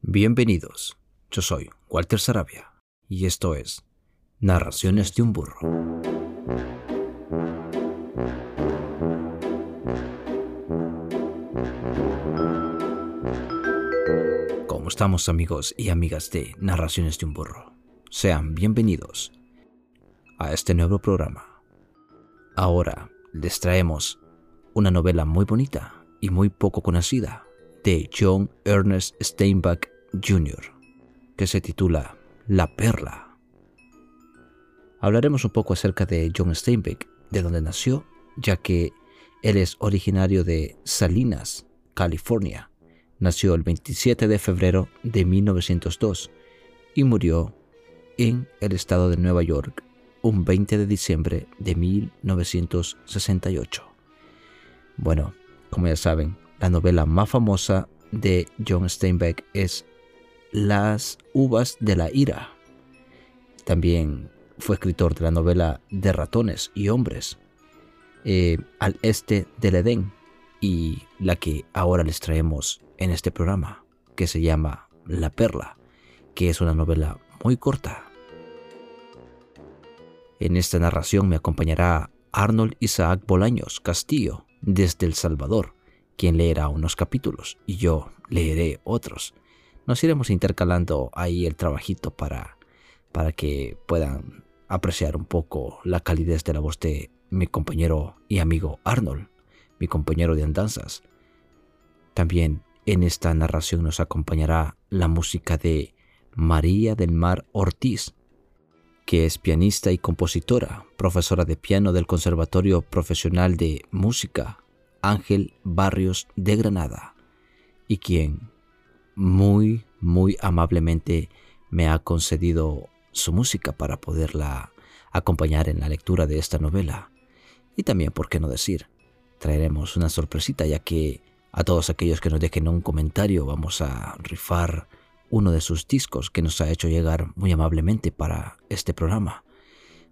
Bienvenidos, yo soy Walter Sarabia y esto es Narraciones de un burro. ¿Cómo estamos amigos y amigas de Narraciones de un burro? Sean bienvenidos a este nuevo programa. Ahora les traemos una novela muy bonita y muy poco conocida de John Ernest Steinbeck Jr., que se titula La Perla. Hablaremos un poco acerca de John Steinbeck, de donde nació, ya que él es originario de Salinas, California. Nació el 27 de febrero de 1902 y murió en el estado de Nueva York un 20 de diciembre de 1968. Bueno, como ya saben, la novela más famosa de John Steinbeck es Las uvas de la ira. También fue escritor de la novela De ratones y hombres, eh, Al este del Edén, y la que ahora les traemos en este programa, que se llama La Perla, que es una novela muy corta. En esta narración me acompañará Arnold Isaac Bolaños Castillo, desde El Salvador, quien leerá unos capítulos y yo leeré otros. Nos iremos intercalando ahí el trabajito para, para que puedan apreciar un poco la calidez de la voz de mi compañero y amigo Arnold, mi compañero de andanzas. También en esta narración nos acompañará la música de María del Mar Ortiz, que es pianista y compositora, profesora de piano del Conservatorio Profesional de Música Ángel Barrios de Granada, y quien muy, muy amablemente me ha concedido su música para poderla acompañar en la lectura de esta novela. Y también, por qué no decir, traeremos una sorpresita ya que a todos aquellos que nos dejen un comentario vamos a rifar uno de sus discos que nos ha hecho llegar muy amablemente para este programa.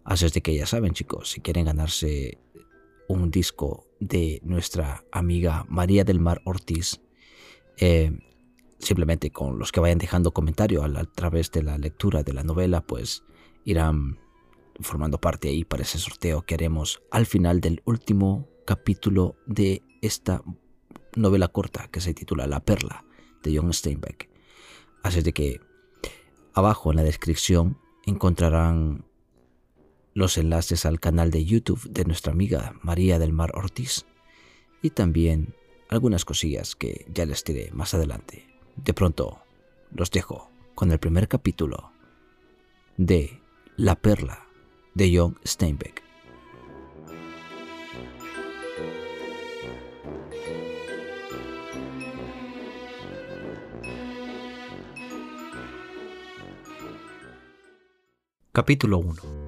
Así es de que ya saben chicos, si quieren ganarse un disco de nuestra amiga María del Mar Ortiz, eh, simplemente con los que vayan dejando comentario a, través de la lectura de la novela, pues irán formando parte ahí para ese sorteo que haremos al final del último capítulo de esta novela corta que se titula La Perla de John Steinbeck. Así de que abajo en la descripción encontrarán los enlaces al canal de YouTube de nuestra amiga María del Mar Ortiz y también algunas cosillas que ya les diré más adelante. De pronto los dejo con el primer capítulo de La Perla de John Steinbeck. Capítulo 1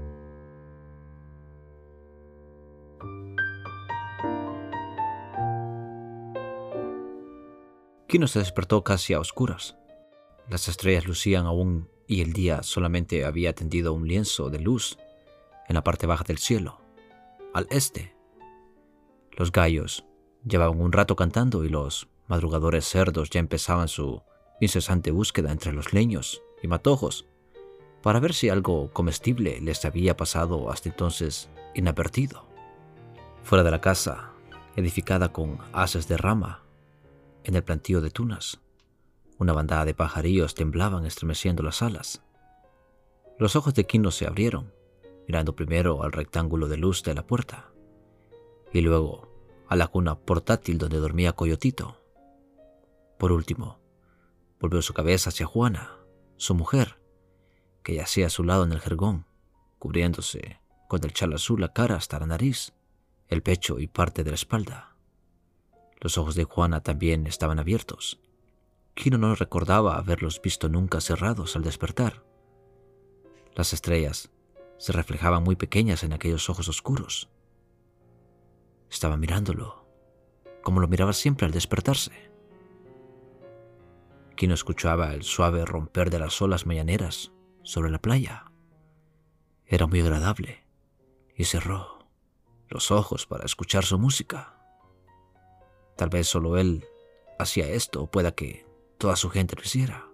Kino se despertó casi a oscuras. Las estrellas lucían aún y el día solamente había tendido un lienzo de luz en la parte baja del cielo, al este. Los gallos llevaban un rato cantando y los madrugadores cerdos ya empezaban su incesante búsqueda entre los leños y matojos para ver si algo comestible les había pasado hasta entonces inadvertido. Fuera de la casa, edificada con haces de rama, en el plantío de tunas, una bandada de pajarillos temblaban estremeciendo las alas. Los ojos de Kino se abrieron, mirando primero al rectángulo de luz de la puerta, y luego a la cuna portátil donde dormía Coyotito. Por último, volvió su cabeza hacia Juana, su mujer, que yacía a su lado en el jergón, cubriéndose con el chal azul la cara hasta la nariz, el pecho y parte de la espalda. Los ojos de Juana también estaban abiertos. Kino no recordaba haberlos visto nunca cerrados al despertar. Las estrellas se reflejaban muy pequeñas en aquellos ojos oscuros. Estaba mirándolo, como lo miraba siempre al despertarse. Kino escuchaba el suave romper de las olas mañaneras sobre la playa. Era muy agradable y cerró los ojos para escuchar su música. Tal vez solo él hacía esto pueda que toda su gente lo hiciera.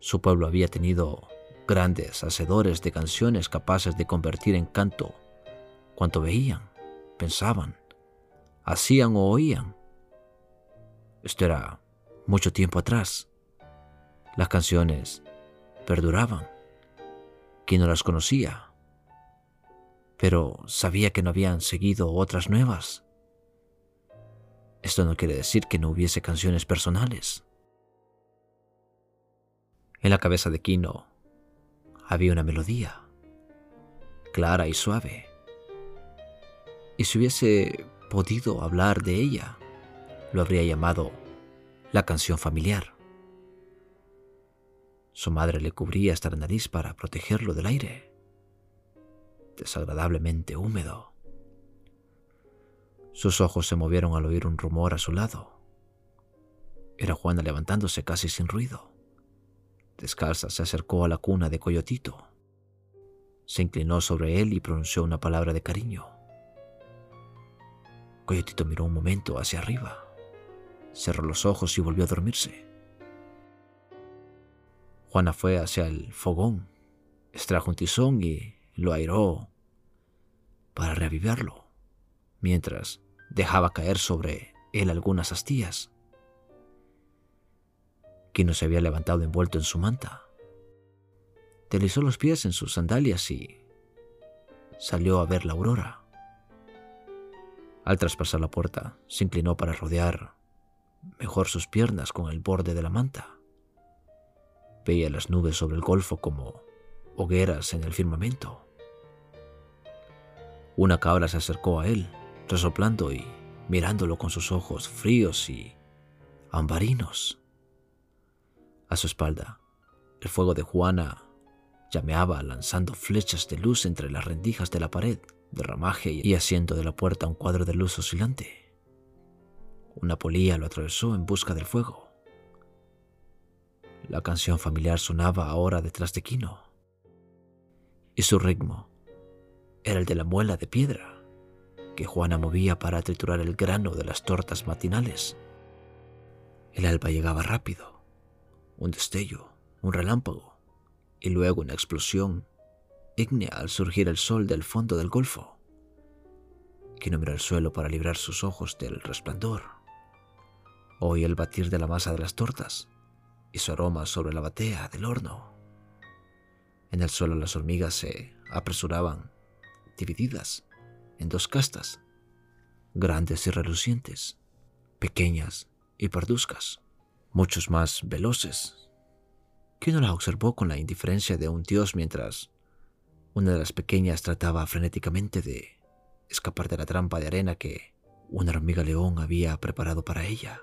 Su pueblo había tenido grandes hacedores de canciones capaces de convertir en canto cuanto veían, pensaban, hacían o oían. Esto era mucho tiempo atrás. Las canciones perduraban. Quien no las conocía? Pero sabía que no habían seguido otras nuevas. Esto no quiere decir que no hubiese canciones personales. En la cabeza de Kino había una melodía, clara y suave. Y si hubiese podido hablar de ella, lo habría llamado la canción familiar. Su madre le cubría hasta la nariz para protegerlo del aire, desagradablemente húmedo. Sus ojos se movieron al oír un rumor a su lado. Era Juana levantándose casi sin ruido. Descalza se acercó a la cuna de Coyotito. Se inclinó sobre él y pronunció una palabra de cariño. Coyotito miró un momento hacia arriba, cerró los ojos y volvió a dormirse. Juana fue hacia el fogón, extrajo un tizón y lo airó para reavivarlo, mientras dejaba caer sobre él algunas astillas. Quino se había levantado envuelto en su manta. Deslizó los pies en sus sandalias y salió a ver la aurora. Al traspasar la puerta, se inclinó para rodear mejor sus piernas con el borde de la manta. Veía las nubes sobre el golfo como hogueras en el firmamento. Una cabra se acercó a él, resoplando y mirándolo con sus ojos fríos y ambarinos. A su espalda, el fuego de Juana llameaba lanzando flechas de luz entre las rendijas de la pared, de ramaje y asiento de la puerta un cuadro de luz oscilante. Una polilla lo atravesó en busca del fuego. La canción familiar sonaba ahora detrás de Kino. Y su ritmo era el de la muela de piedra que Juana movía para triturar el grano de las tortas matinales. El alba llegaba rápido, un destello, un relámpago, y luego una explosión ígnea al surgir el sol del fondo del golfo. Kino miró el suelo para librar sus ojos del resplandor. Oí el batir de la masa de las tortas y su aroma sobre la batea del horno. En el suelo las hormigas se apresuraban, divididas en dos castas, grandes y relucientes, pequeñas y parduzcas, muchos más veloces, que uno la observó con la indiferencia de un dios mientras una de las pequeñas trataba frenéticamente de escapar de la trampa de arena que una hormiga león había preparado para ella.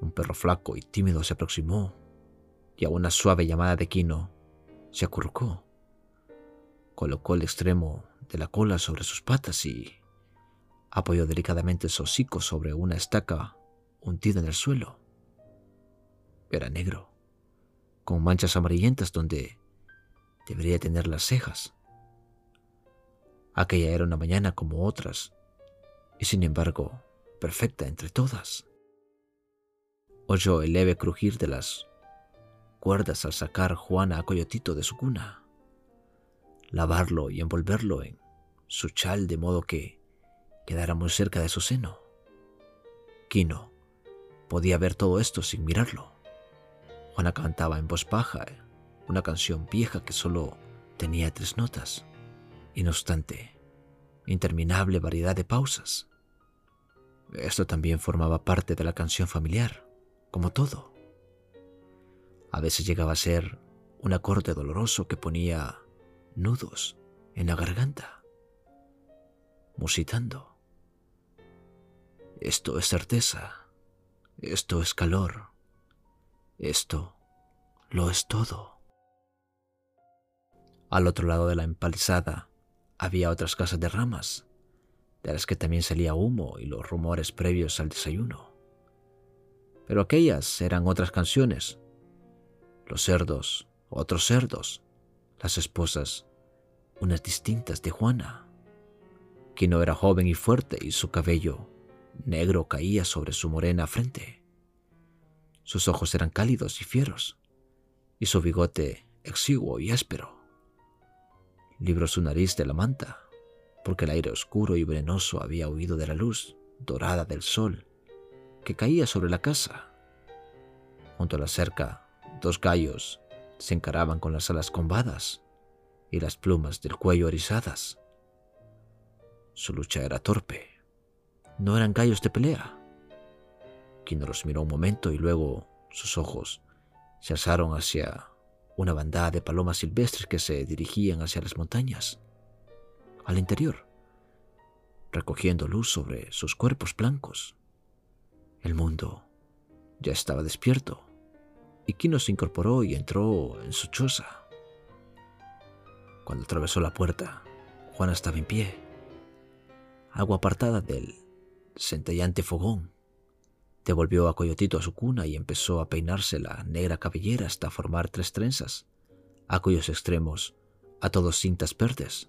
Un perro flaco y tímido se aproximó y a una suave llamada de Quino se acurrucó. Colocó el extremo de la cola sobre sus patas y apoyó delicadamente su hocico sobre una estaca hundida en el suelo. Era negro, con manchas amarillentas donde debería tener las cejas. Aquella era una mañana como otras, y sin embargo, perfecta entre todas. Oyó el leve crujir de las cuerdas al sacar Juana a Coyotito de su cuna, lavarlo y envolverlo en su chal de modo que quedara muy cerca de su seno. Quino podía ver todo esto sin mirarlo. Juana cantaba en voz baja una canción vieja que solo tenía tres notas, y no obstante, interminable variedad de pausas. Esto también formaba parte de la canción familiar como todo. A veces llegaba a ser un acorde doloroso que ponía nudos en la garganta, musitando. Esto es certeza, esto es calor, esto lo es todo. Al otro lado de la empalizada había otras casas de ramas, de las que también salía humo y los rumores previos al desayuno. Pero aquellas eran otras canciones. Los cerdos, otros cerdos. Las esposas, unas distintas de Juana. no era joven y fuerte y su cabello negro caía sobre su morena frente. Sus ojos eran cálidos y fieros, y su bigote exiguo y áspero. Libró su nariz de la manta, porque el aire oscuro y venenoso había huido de la luz dorada del sol que caía sobre la casa. Junto a la cerca, dos gallos se encaraban con las alas combadas y las plumas del cuello erizadas. Su lucha era torpe. No eran gallos de pelea. Kino los miró un momento y luego sus ojos se alzaron hacia una bandada de palomas silvestres que se dirigían hacia las montañas, al interior, recogiendo luz sobre sus cuerpos blancos. El mundo ya estaba despierto y Kino se incorporó y entró en su choza. Cuando atravesó la puerta, Juana estaba en pie, algo apartada del centellante fogón. Devolvió a Coyotito a su cuna y empezó a peinarse la negra cabellera hasta formar tres trenzas, a cuyos extremos a todos cintas verdes.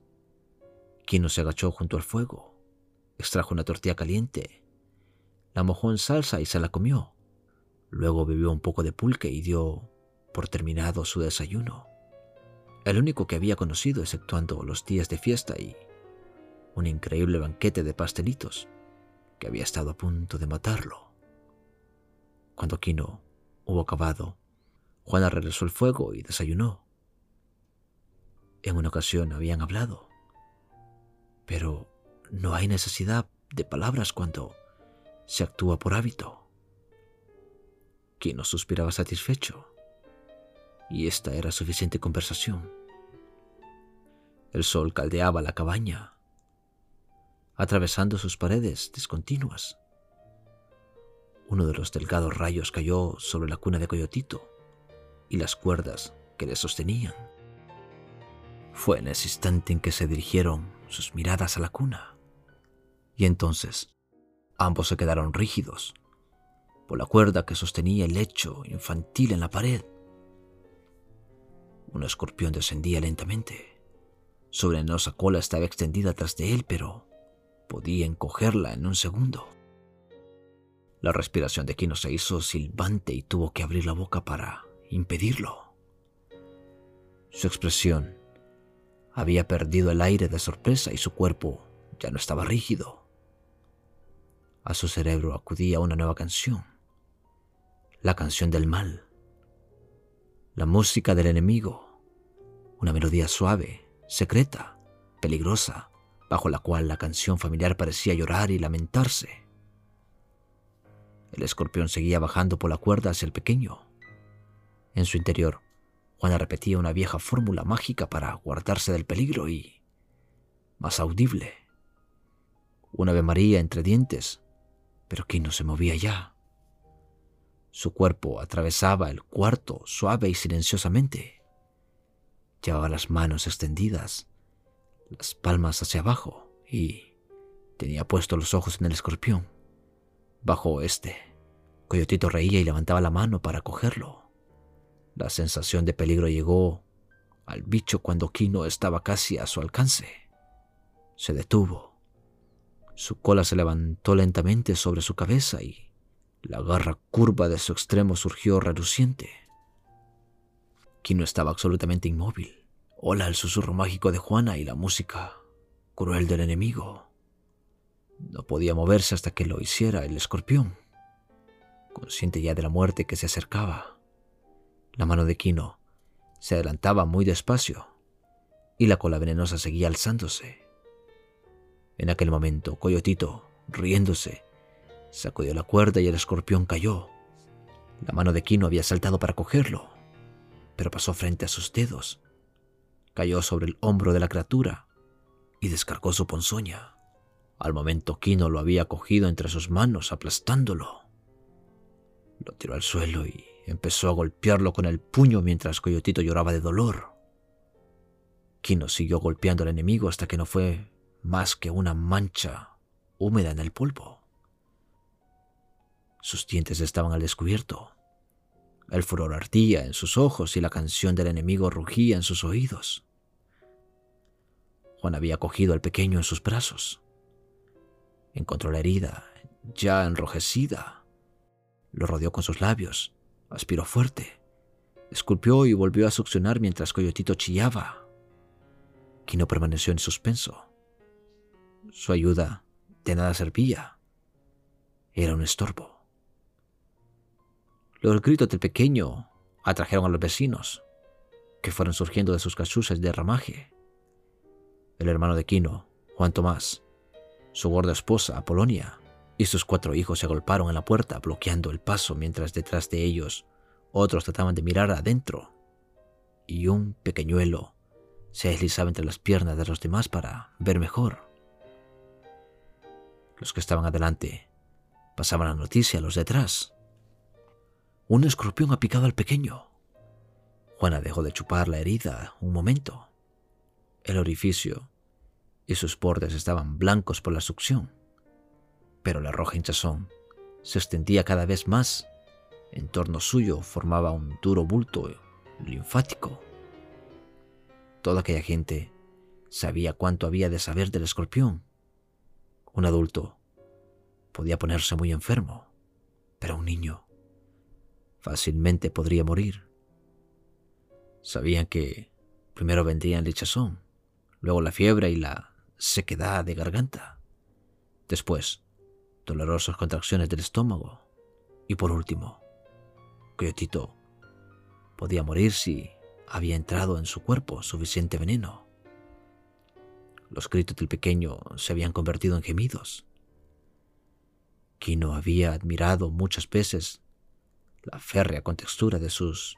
Kino se agachó junto al fuego, extrajo una tortilla caliente, la mojó en salsa y se la comió. Luego bebió un poco de pulque y dio por terminado su desayuno el único que había conocido exceptuando los días de fiesta y un increíble banquete de pastelitos que había estado a punto de matarlo. Cuando Kino hubo acabado, Juana regresó al fuego y desayunó. En una ocasión habían hablado, pero no hay necesidad de palabras cuando se actúa por hábito. Kino suspiraba satisfecho y esta era suficiente conversación. El sol caldeaba la cabaña, atravesando sus paredes discontinuas. Uno de los delgados rayos cayó sobre la cuna de Coyotito y las cuerdas que le sostenían. Fue en ese instante en que se dirigieron sus miradas a la cuna, y entonces ambos se quedaron rígidos por la cuerda que sostenía el lecho infantil en la pared. Un escorpión descendía lentamente. Su venenosa cola estaba extendida tras de él, pero podía encogerla en un segundo. La respiración de Kino se hizo silbante y tuvo que abrir la boca para impedirlo. Su expresión había perdido el aire de sorpresa y su cuerpo ya no estaba rígido. A su cerebro acudía una nueva canción, la canción del mal, la música del enemigo, una melodía suave, secreta, peligrosa, bajo la cual la canción familiar parecía llorar y lamentarse. El escorpión seguía bajando por la cuerda hacia el pequeño. En su interior, Juana repetía una vieja fórmula mágica para guardarse del peligro y, más audible, una Ave María entre dientes, pero que no se movía ya. Su cuerpo atravesaba el cuarto suave y silenciosamente. Llevaba las manos extendidas, las palmas hacia abajo y tenía puestos los ojos en el escorpión. Bajo este, Coyotito reía y levantaba la mano para cogerlo. La sensación de peligro llegó al bicho cuando Kino estaba casi a su alcance. Se detuvo. Su cola se levantó lentamente sobre su cabeza y la garra curva de su extremo surgió reluciente. Kino estaba absolutamente inmóvil. Hola el susurro mágico de Juana y la música cruel del enemigo. No podía moverse hasta que lo hiciera el escorpión, consciente ya de la muerte que se acercaba. La mano de Kino se adelantaba muy despacio y la cola venenosa seguía alzándose. En aquel momento, Coyotito, riéndose, Sacudió la cuerda y el escorpión cayó. La mano de Kino había saltado para cogerlo, pero pasó frente a sus dedos. Cayó sobre el hombro de la criatura y descargó su ponzoña. Al momento Kino lo había cogido entre sus manos, aplastándolo. Lo tiró al suelo y empezó a golpearlo con el puño mientras Coyotito lloraba de dolor. Kino siguió golpeando al enemigo hasta que no fue más que una mancha húmeda en el polvo. Sus dientes estaban al descubierto. El furor ardía en sus ojos y la canción del enemigo rugía en sus oídos. Juan había cogido al pequeño en sus brazos. Encontró la herida, ya enrojecida. Lo rodeó con sus labios, aspiró fuerte esculpió y volvió a succionar mientras Coyotito chillaba. Kino permaneció en suspenso. Su ayuda de nada servía. Era un estorbo. Los gritos del pequeño atrajeron a los vecinos, que fueron surgiendo de sus cachuzas de ramaje. El hermano de Quino, Juan Tomás, su gorda esposa, Apolonia, y sus cuatro hijos se agolparon en la puerta, bloqueando el paso mientras detrás de ellos otros trataban de mirar adentro. Y un pequeñuelo se deslizaba entre las piernas de los demás para ver mejor. Los que estaban adelante pasaban la noticia a los detrás. Un escorpión ha picado al pequeño. Juana dejó de chupar la herida un momento. El orificio y sus bordes estaban blancos por la succión, pero la roja hinchazón se extendía cada vez más. En torno suyo formaba un duro bulto linfático. Toda aquella gente sabía cuánto había de saber del escorpión. Un adulto podía ponerse muy enfermo, pero un niño fácilmente podría morir. Sabían que primero vendría el hinchazón, luego la fiebre y la sequedad de garganta, después dolorosas contracciones del estómago y por último, Coyotito podía morir si había entrado en su cuerpo suficiente veneno. Los gritos del pequeño se habían convertido en gemidos. Kino había admirado muchas veces la férrea contextura de sus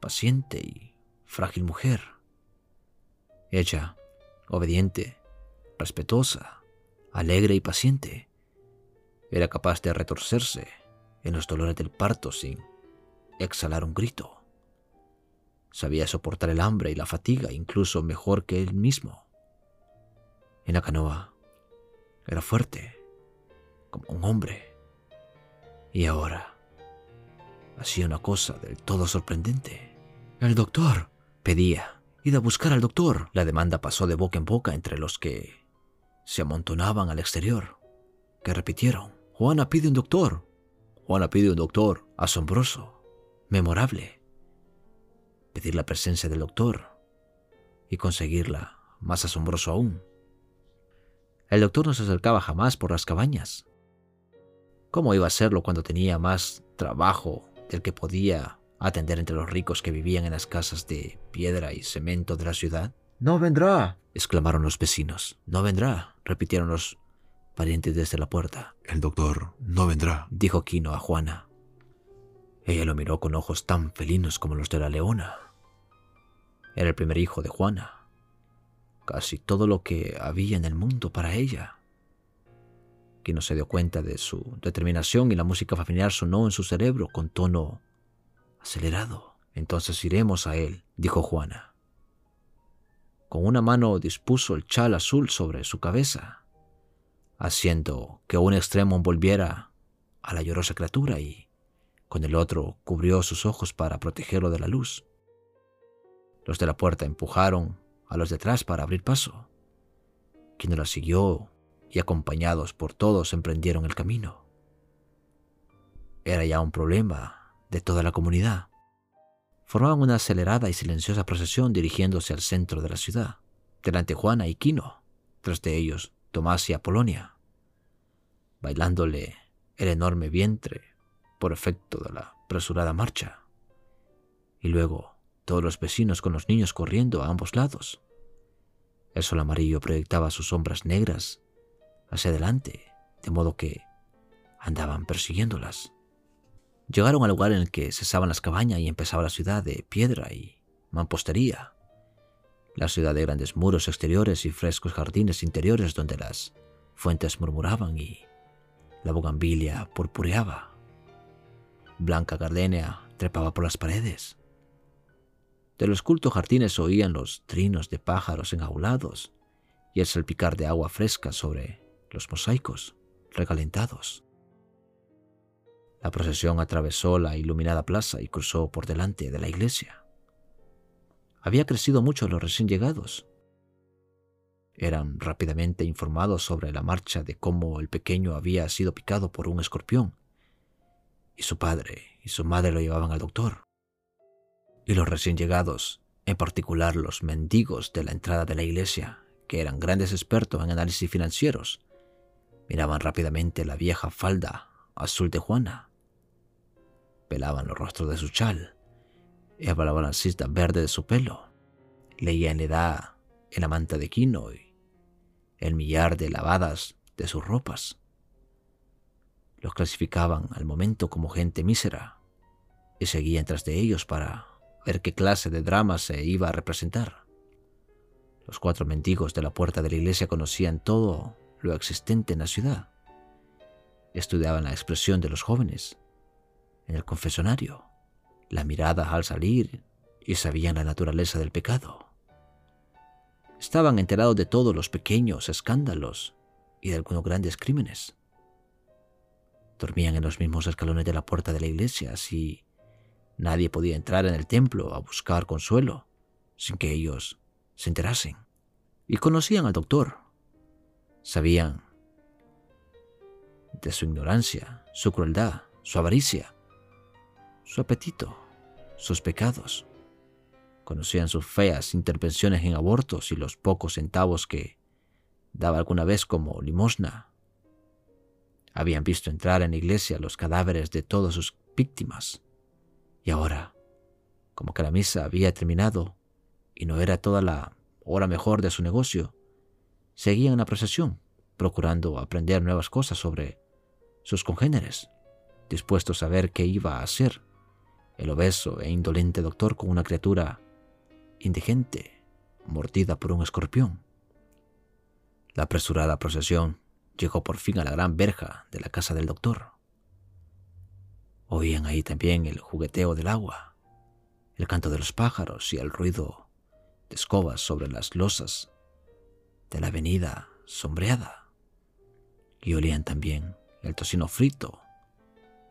paciente y frágil mujer. Ella, obediente, respetuosa, alegre y paciente, era capaz de retorcerse en los dolores del parto sin exhalar un grito. Sabía soportar el hambre y la fatiga incluso mejor que él mismo. En la canoa era fuerte, como un hombre. Y ahora hacía una cosa del todo sorprendente. El doctor, pedía. Id a buscar al doctor. La demanda pasó de boca en boca entre los que se amontonaban al exterior, que repitieron. Juana pide un doctor. Juana pide un doctor. Asombroso. Memorable. Pedir la presencia del doctor y conseguirla, más asombroso aún. El doctor no se acercaba jamás por las cabañas. ¿Cómo iba a hacerlo cuando tenía más trabajo del que podía atender entre los ricos que vivían en las casas de piedra y cemento de la ciudad? No vendrá, exclamaron los vecinos. No vendrá, repitieron los parientes desde la puerta. El doctor no vendrá, dijo Quino a Juana. Ella lo miró con ojos tan felinos como los de la leona. Era el primer hijo de Juana. Casi todo lo que había en el mundo para ella. Quino se dio cuenta de su determinación y la música familiar sonó en su cerebro con tono acelerado. Entonces iremos a él, dijo Juana. Con una mano dispuso el chal azul sobre su cabeza, haciendo que un extremo envolviera a la llorosa criatura y con el otro cubrió sus ojos para protegerlo de la luz. Los de la puerta empujaron a los detrás para abrir paso. Quien la siguió y acompañados por todos emprendieron el camino. Era ya un problema de toda la comunidad. Formaban una acelerada y silenciosa procesión dirigiéndose al centro de la ciudad, delante Juana y Quino, tras de ellos Tomás y Apolonia, bailándole el enorme vientre por efecto de la apresurada marcha, y luego todos los vecinos con los niños corriendo a ambos lados. El sol amarillo proyectaba sus sombras negras hacia adelante, de modo que andaban persiguiéndolas. Llegaron al lugar en el que cesaban las cabañas y empezaba la ciudad de piedra y mampostería. La ciudad de grandes muros exteriores y frescos jardines interiores donde las fuentes murmuraban y la bugambilia purpureaba. Blanca gardenia trepaba por las paredes. De los cultos jardines oían los trinos de pájaros enjaulados y el salpicar de agua fresca sobre los mosaicos recalentados. La procesión atravesó la iluminada plaza y cruzó por delante de la iglesia. Había crecido mucho los recién llegados. Eran rápidamente informados sobre la marcha de cómo el pequeño había sido picado por un escorpión, y su padre y su madre lo llevaban al doctor. y los recién llegados, en particular los mendigos de la entrada de la iglesia, que eran grandes expertos en análisis financieros, miraban rápidamente la vieja falda azul de Juana, pelaban los rostros de su chal, y la cista verde de su pelo, leían la edad en la manta de Quino y el millar de lavadas de sus ropas. Los clasificaban al momento como gente mísera y seguían tras de ellos para ver qué clase de drama se iba a representar. Los cuatro mendigos de la puerta de la iglesia conocían todo lo existente en la ciudad. Estudiaban la expresión de los jóvenes en el confesonario, la mirada al salir y sabían la naturaleza del pecado. Estaban enterados de todos los pequeños escándalos y de algunos grandes crímenes. Dormían en los mismos escalones de la puerta de la iglesia, así nadie podía entrar en el templo a buscar consuelo sin que ellos se enterasen. Y conocían al doctor. Sabían de su ignorancia, su crueldad, su avaricia, su apetito, sus pecados. Conocían sus feas intervenciones en abortos y los pocos centavos que daba alguna vez como limosna. Habían visto entrar en la iglesia los cadáveres de todas sus víctimas. Y ahora, como que la misa había terminado y no era toda la hora mejor de su negocio, seguían la procesión, procurando aprender nuevas cosas sobre sus congéneres, dispuestos a ver qué iba a hacer el obeso e indolente doctor con una criatura indigente, mordida por un escorpión. La apresurada procesión llegó por fin a la gran verja de la casa del doctor. Oían ahí también el jugueteo del agua, el canto de los pájaros y el ruido de escobas sobre las losas de la avenida sombreada. Y olían también el tocino frito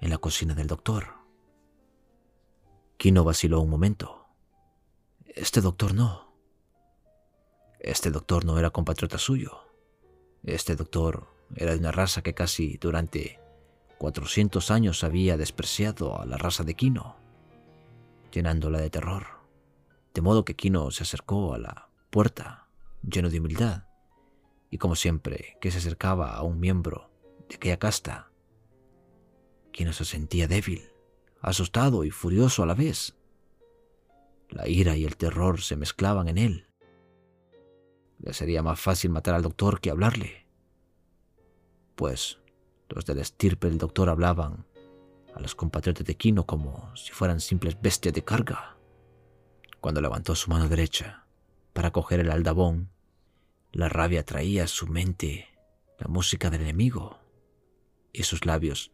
en la cocina del doctor. Kino vaciló un momento. Este doctor no. Este doctor no era compatriota suyo. Este doctor era de una raza que casi durante 400 años había despreciado a la raza de Kino, llenándola de terror. De modo que Kino se acercó a la puerta, lleno de humildad, y como siempre que se acercaba a un miembro de aquella casta, Kino se sentía débil asustado y furioso a la vez. La ira y el terror se mezclaban en él. Le sería más fácil matar al doctor que hablarle, pues los del estirpe del doctor hablaban a los compatriotas de Quino como si fueran simples bestias de carga. Cuando levantó su mano derecha para coger el aldabón, la rabia traía a su mente la música del enemigo y sus labios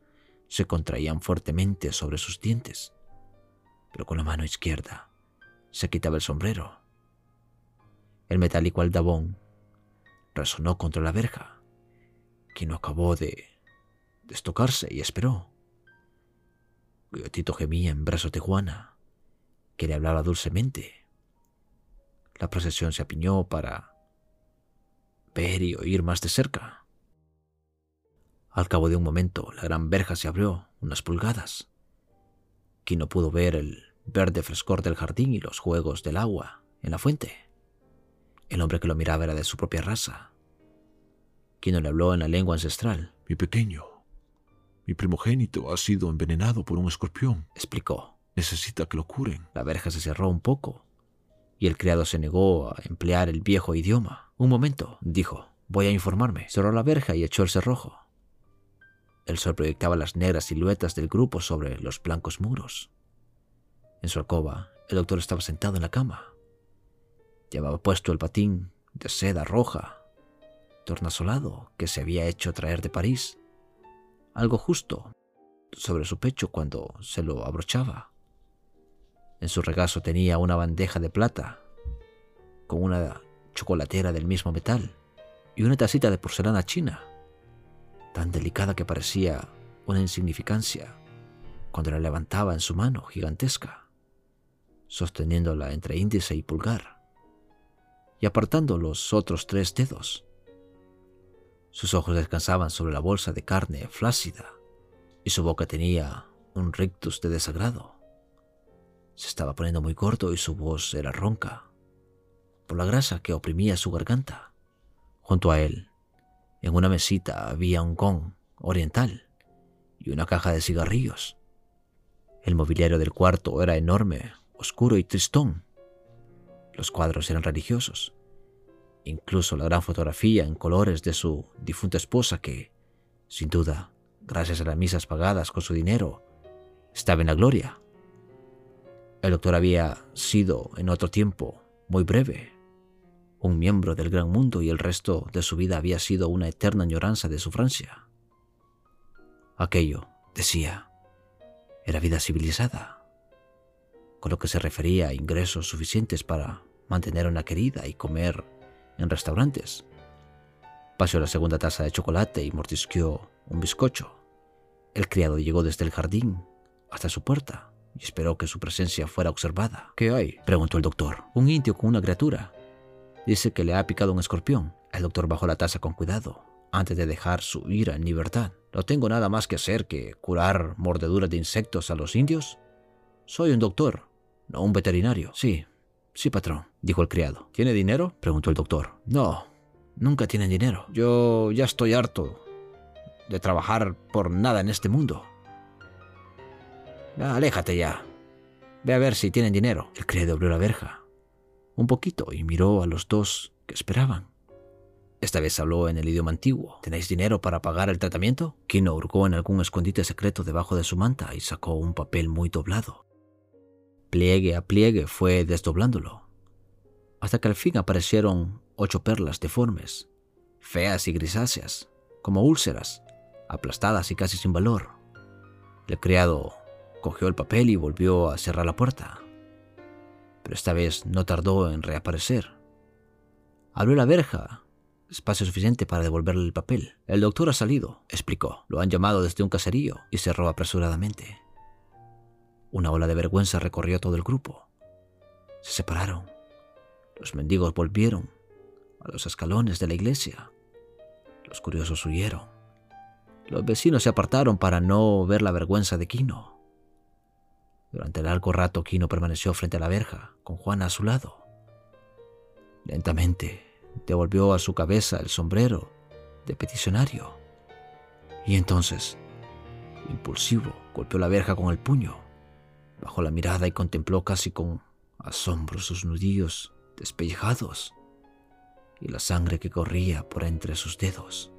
se contraían fuertemente sobre sus dientes, pero con la mano izquierda se quitaba el sombrero. El metálico aldabón resonó contra la verja, que no acabó de destocarse y esperó. Guillotito gemía en brazos de Juana, que le hablaba dulcemente. La procesión se apiñó para ver y oír más de cerca. Al cabo de un momento, la gran verja se abrió unas pulgadas. Kino pudo ver el verde frescor del jardín y los juegos del agua en la fuente. El hombre que lo miraba era de su propia raza. Kino le habló en la lengua ancestral. Mi pequeño, mi primogénito ha sido envenenado por un escorpión. Explicó. Necesita que lo curen. La verja se cerró un poco y el criado se negó a emplear el viejo idioma. Un momento, dijo. Voy a informarme. Cerró la verja y echó el cerrojo. El sol proyectaba las negras siluetas del grupo sobre los blancos muros. En su alcoba, el doctor estaba sentado en la cama. Llevaba puesto el patín de seda roja, tornasolado, que se había hecho traer de París, algo justo sobre su pecho cuando se lo abrochaba. En su regazo tenía una bandeja de plata con una chocolatera del mismo metal y una tacita de porcelana china tan delicada que parecía una insignificancia cuando la levantaba en su mano gigantesca, sosteniéndola entre índice y pulgar, y apartando los otros tres dedos. Sus ojos descansaban sobre la bolsa de carne flácida y su boca tenía un rictus de desagrado. Se estaba poniendo muy corto y su voz era ronca, la grasa que oprimía su garganta. Junto a él, en una mesita, había un gong oriental y una caja de cigarrillos. El mobiliario del cuarto era enorme, oscuro y tristón. Los cuadros eran religiosos. Incluso la gran fotografía en colores de su difunta esposa que, sin duda, gracias a las misas pagadas con su dinero, estaba en la gloria. El doctor había sido, en otro tiempo, muy breve, un miembro del gran mundo y el resto de su vida había sido una eterna añoranza de su Francia. Aquello, decía, era vida civilizada, con lo que se refería a ingresos suficientes para mantener a una querida y comer en restaurantes. Paseó la segunda taza de chocolate y mordisqueó un bizcocho. El criado llegó desde el jardín hasta su puerta y esperó que su presencia fuera observada. ¿Qué hay? preguntó el doctor. Un indio con una criatura. Dice que le ha picado un escorpión. El doctor bajó la taza con cuidado, antes de dejar su ira en libertad. ¿No tengo nada más que hacer que curar mordeduras de insectos a los indios? Soy un doctor, no un veterinario. Sí, sí, patrón, dijo el criado. ¿Tiene dinero? preguntó el doctor. No, nunca tienen dinero. Yo ya estoy harto de trabajar por nada en este mundo. aléjate ya. Ve a ver si tienen dinero. El criado abrió la verja un poquito y miró a los dos que esperaban. Esta vez habló en el idioma antiguo. ¿Tenéis dinero para pagar el tratamiento? Kino hurgó en algún escondite secreto debajo de su manta y sacó un papel muy doblado. Pliegue a pliegue fue desdoblándolo, hasta que al fin aparecieron ocho perlas deformes, feas y grisáceas, como úlceras, aplastadas y casi sin valor. El criado cogió el papel y volvió a cerrar la puerta, pero esta vez no tardó en reaparecer. Abrió la verja, espacio suficiente para devolverle el papel. El doctor ha salido, explicó. Lo han llamado desde un caserío y cerró apresuradamente. Una ola de vergüenza recorrió todo el grupo. Se separaron. Los mendigos volvieron a los escalones de la iglesia. Los curiosos huyeron. Los vecinos se apartaron para no ver la vergüenza de Quino. Durante largo rato Quino permaneció frente a la verja, con Juana a su lado. Lentamente devolvió a su cabeza el sombrero de peticionario. Y entonces, impulsivo, golpeó la verja con el puño. Bajó la mirada y contempló casi con asombro sus nudillos despellejados y la sangre que corría por entre sus dedos.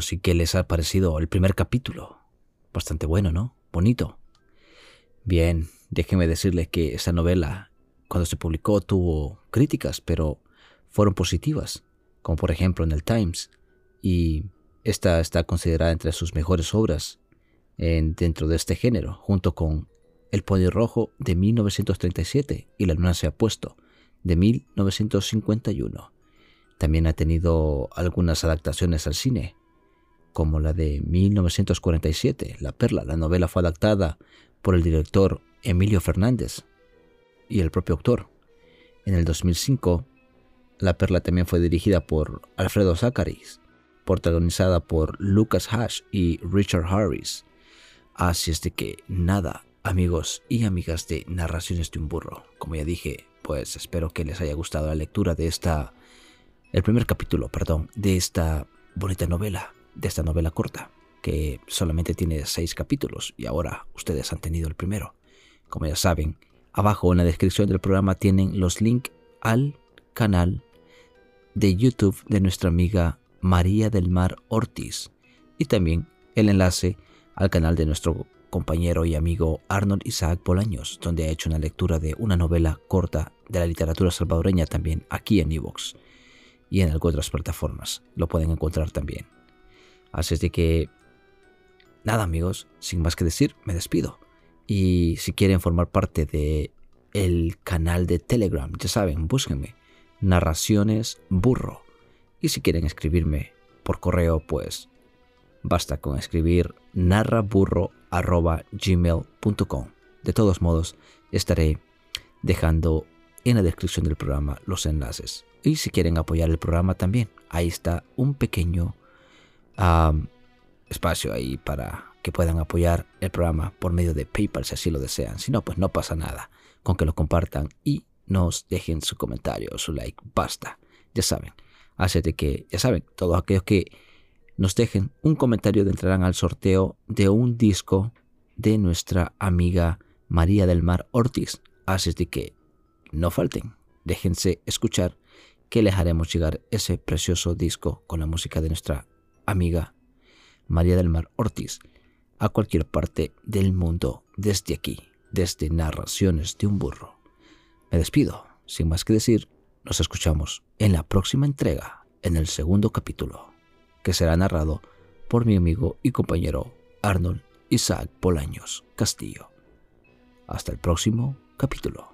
Sí que les ha parecido el primer capítulo. Bastante bueno, ¿no? Bonito. Bien, déjenme decirles que esta novela, cuando se publicó, tuvo críticas, pero fueron positivas, como por ejemplo en el Times, y esta está considerada entre sus mejores obras dentro de este género, junto con El Pony Rojo de 1937 y La Luna se ha puesto de 1951. También ha tenido algunas adaptaciones al cine, como la de 1947, La Perla. La novela fue adaptada por el director Emilio Fernández y el propio autor. En el 2005, La Perla también fue dirigida por Alfredo Zacharis, protagonizada por Lucas Hash y Richard Harris. Así es de que nada, amigos y amigas de Narraciones de un Burro. Como ya dije, pues espero que les haya gustado la lectura de esta, el primer capítulo, perdón, de esta bonita novela, de esta novela corta, que solamente tiene seis capítulos y ahora ustedes han tenido el primero. Como ya saben, abajo en la descripción del programa tienen los links al canal de YouTube de nuestra amiga María del Mar Ortiz y también el enlace al canal de nuestro compañero y amigo Arnold Isaac Bolaños, donde ha hecho una lectura de una novela corta de la literatura salvadoreña también aquí en Evox y en algunas otras plataformas. Lo pueden encontrar también. Así es de que, nada amigos, sin más que decir, me despido. Y si quieren formar parte de el canal de Telegram, ya saben, búsquenme. Narraciones Burro. Y si quieren escribirme por correo, pues basta con escribir narraburro.gmail.com. De todos modos, estaré dejando en la descripción del programa los enlaces. Y si quieren apoyar el programa también, ahí está un pequeño espacio ahí para que puedan apoyar el programa por medio de PayPal si así lo desean. Si no, pues no pasa nada con que lo compartan y nos dejen su comentario, su like. Basta, ya saben. De que, ya saben, todos aquellos que nos dejen un comentario entrarán al sorteo de un disco de nuestra amiga María del Mar Ortiz. Así de que no falten, déjense escuchar que les haremos llegar ese precioso disco con la música de nuestra amiga María del Mar Ortiz a cualquier parte del mundo desde aquí, desde Narraciones de un Burro. Me despido, sin más que decir, nos escuchamos en la próxima entrega, en el segundo capítulo, que será narrado por mi amigo y compañero Arnold Isaac Polaños Castillo. Hasta el próximo capítulo.